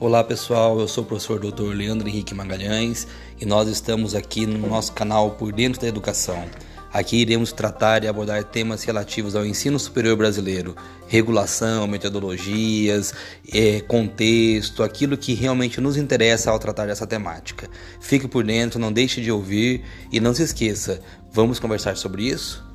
Olá pessoal, eu sou o professor Dr. Leandro Henrique Magalhães e nós estamos aqui no nosso canal Por Dentro da Educação. Aqui iremos tratar e abordar temas relativos ao ensino superior brasileiro, regulação, metodologias, é, contexto, aquilo que realmente nos interessa ao tratar dessa temática. Fique por dentro, não deixe de ouvir e não se esqueça, vamos conversar sobre isso?